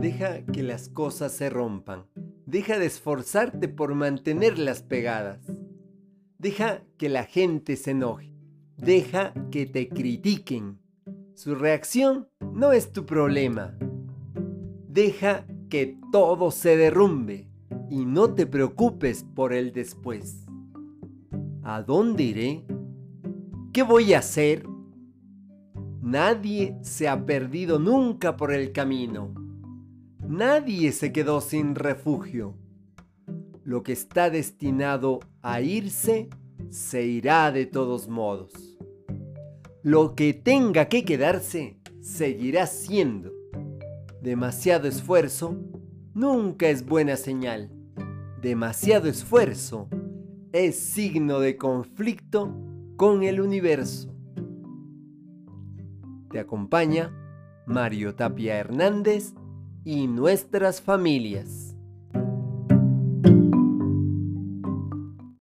Deja que las cosas se rompan. Deja de esforzarte por mantenerlas pegadas. Deja que la gente se enoje. Deja que te critiquen. Su reacción no es tu problema. Deja que todo se derrumbe y no te preocupes por el después. ¿A dónde iré? ¿Qué voy a hacer? Nadie se ha perdido nunca por el camino. Nadie se quedó sin refugio. Lo que está destinado a irse, se irá de todos modos. Lo que tenga que quedarse, seguirá siendo. Demasiado esfuerzo nunca es buena señal. Demasiado esfuerzo es signo de conflicto con el universo. Te acompaña Mario Tapia Hernández y nuestras familias.